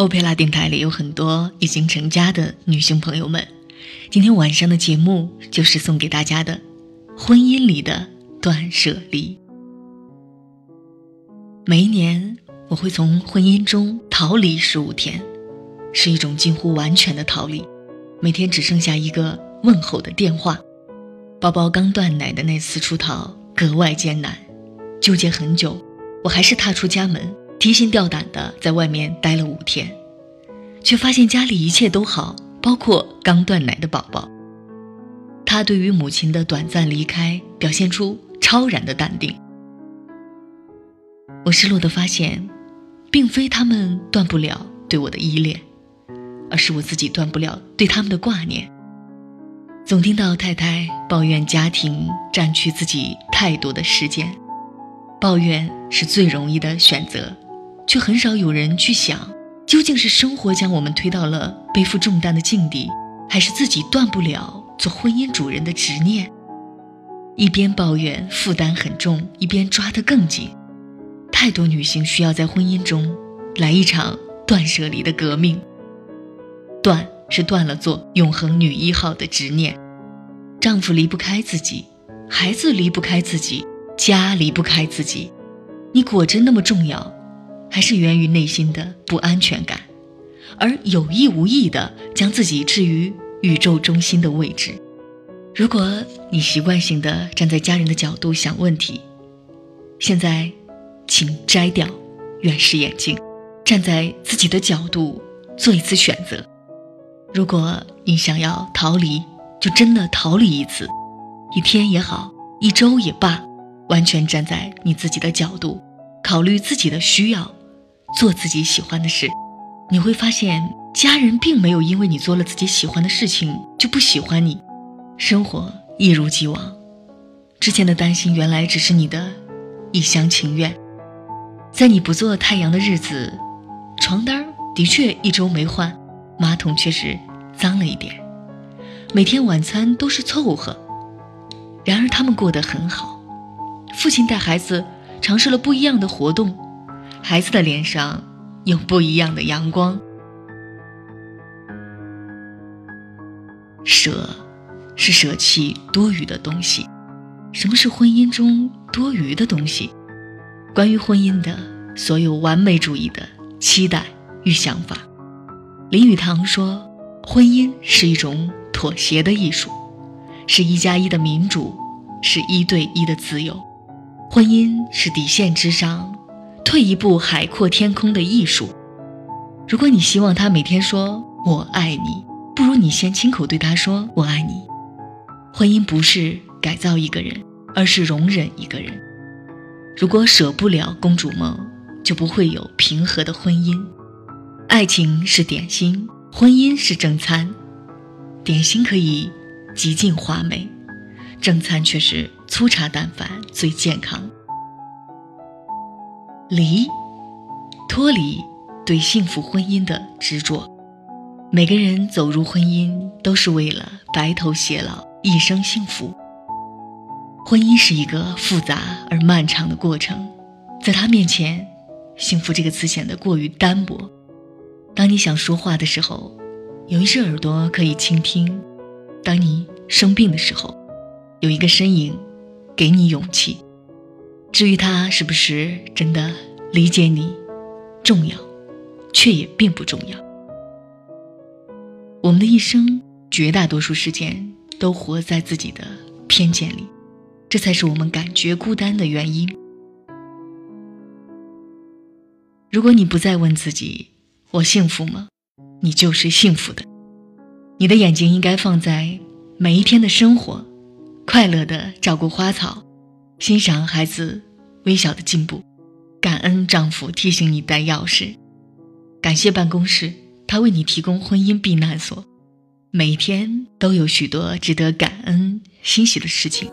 欧佩拉电台里有很多已经成家的女性朋友们，今天晚上的节目就是送给大家的婚姻里的断舍离。每一年，我会从婚姻中逃离十五天，是一种近乎完全的逃离。每天只剩下一个问候的电话。宝宝刚断奶的那次出逃格外艰难，纠结很久，我还是踏出家门。提心吊胆的在外面待了五天，却发现家里一切都好，包括刚断奶的宝宝。他对于母亲的短暂离开表现出超然的淡定。我失落的发现，并非他们断不了对我的依恋，而是我自己断不了对他们的挂念。总听到太太抱怨家庭占据自己太多的时间，抱怨是最容易的选择。却很少有人去想，究竟是生活将我们推到了背负重担的境地，还是自己断不了做婚姻主人的执念？一边抱怨负担很重，一边抓得更紧。太多女性需要在婚姻中来一场断舍离的革命。断是断了做永恒女一号的执念，丈夫离不开自己，孩子离不开自己，家离不开自己，你果真那么重要？还是源于内心的不安全感，而有意无意的将自己置于宇宙中心的位置。如果你习惯性的站在家人的角度想问题，现在，请摘掉远视眼镜，站在自己的角度做一次选择。如果你想要逃离，就真的逃离一次，一天也好，一周也罢，完全站在你自己的角度，考虑自己的需要。做自己喜欢的事，你会发现家人并没有因为你做了自己喜欢的事情就不喜欢你，生活一如既往。之前的担心原来只是你的一厢情愿。在你不做太阳的日子，床单的确一周没换，马桶确实脏了一点，每天晚餐都是凑合。然而他们过得很好，父亲带孩子尝试了不一样的活动。孩子的脸上有不一样的阳光。舍，是舍弃多余的东西。什么是婚姻中多余的东西？关于婚姻的所有完美主义的期待与想法，林语堂说：婚姻是一种妥协的艺术，是一加一的民主，是一对一的自由。婚姻是底线之上。退一步，海阔天空的艺术。如果你希望他每天说“我爱你”，不如你先亲口对他说“我爱你”。婚姻不是改造一个人，而是容忍一个人。如果舍不了公主梦，就不会有平和的婚姻。爱情是点心，婚姻是正餐。点心可以极尽华美，正餐却是粗茶淡饭最健康。离，脱离对幸福婚姻的执着。每个人走入婚姻都是为了白头偕老，一生幸福。婚姻是一个复杂而漫长的过程，在他面前，幸福这个词显得过于单薄。当你想说话的时候，有一只耳朵可以倾听；当你生病的时候，有一个身影给你勇气。至于他是不是真的理解你，重要，却也并不重要。我们的一生，绝大多数时间都活在自己的偏见里，这才是我们感觉孤单的原因。如果你不再问自己“我幸福吗”，你就是幸福的。你的眼睛应该放在每一天的生活，快乐的照顾花草。欣赏孩子微小的进步，感恩丈夫提醒你带钥匙，感谢办公室他为你提供婚姻避难所。每一天都有许多值得感恩欣喜的事情，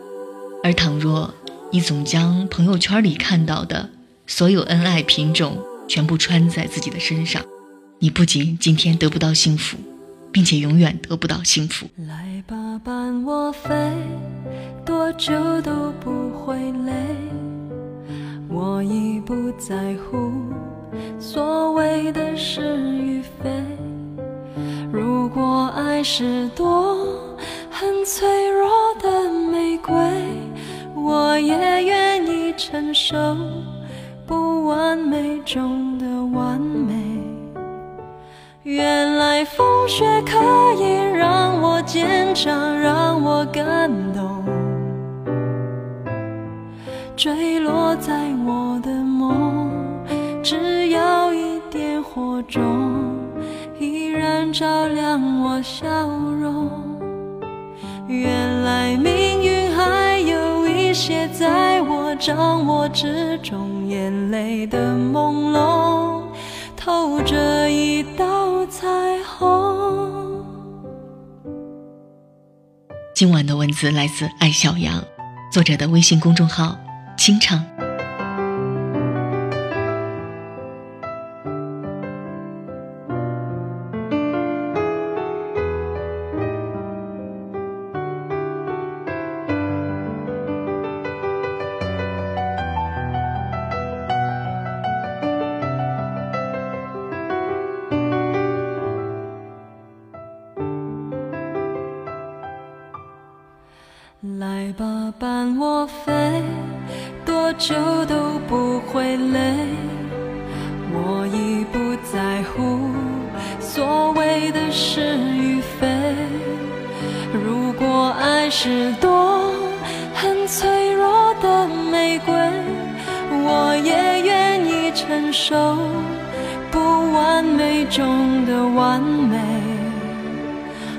而倘若你总将朋友圈里看到的所有恩爱品种全部穿在自己的身上，你不仅今天得不到幸福。并且永远得不到幸福。来吧，伴我飞，多久都不会累。我已不在乎所谓的是与非。如果爱是朵很脆弱的玫瑰我也愿意承受不完美中的完美。原来风雪可以让我坚强让我感动。坠落在我的梦，只要一点火种。依然照亮我笑容。原来命运还有一些在我掌握之中，眼泪的朦胧透着一道彩虹。今晚的文字来自艾小羊，作者的微信公众号“清唱”。来吧，伴我飞，多久都不会累。我已不在乎所谓的是与非。如果爱是朵很脆弱的玫瑰，我也愿意承受不完美中的完美。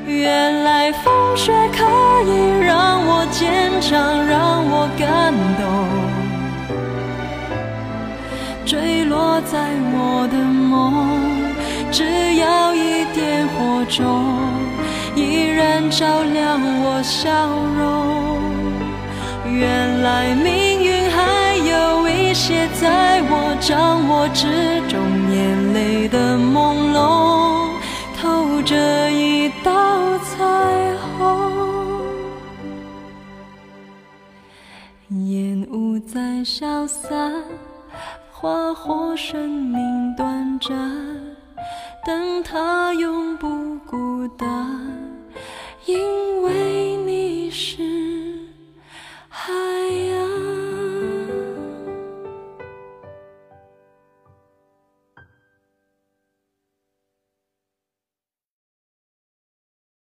原来风雪可以让我坚强，让我感动，坠落在我的梦，只要一点火种，依然照亮我笑容。原来命运还有一些在我掌握之中，眼泪的朦胧透着一道。彩虹，烟雾在消散，花火生命短暂，但它永不孤单。因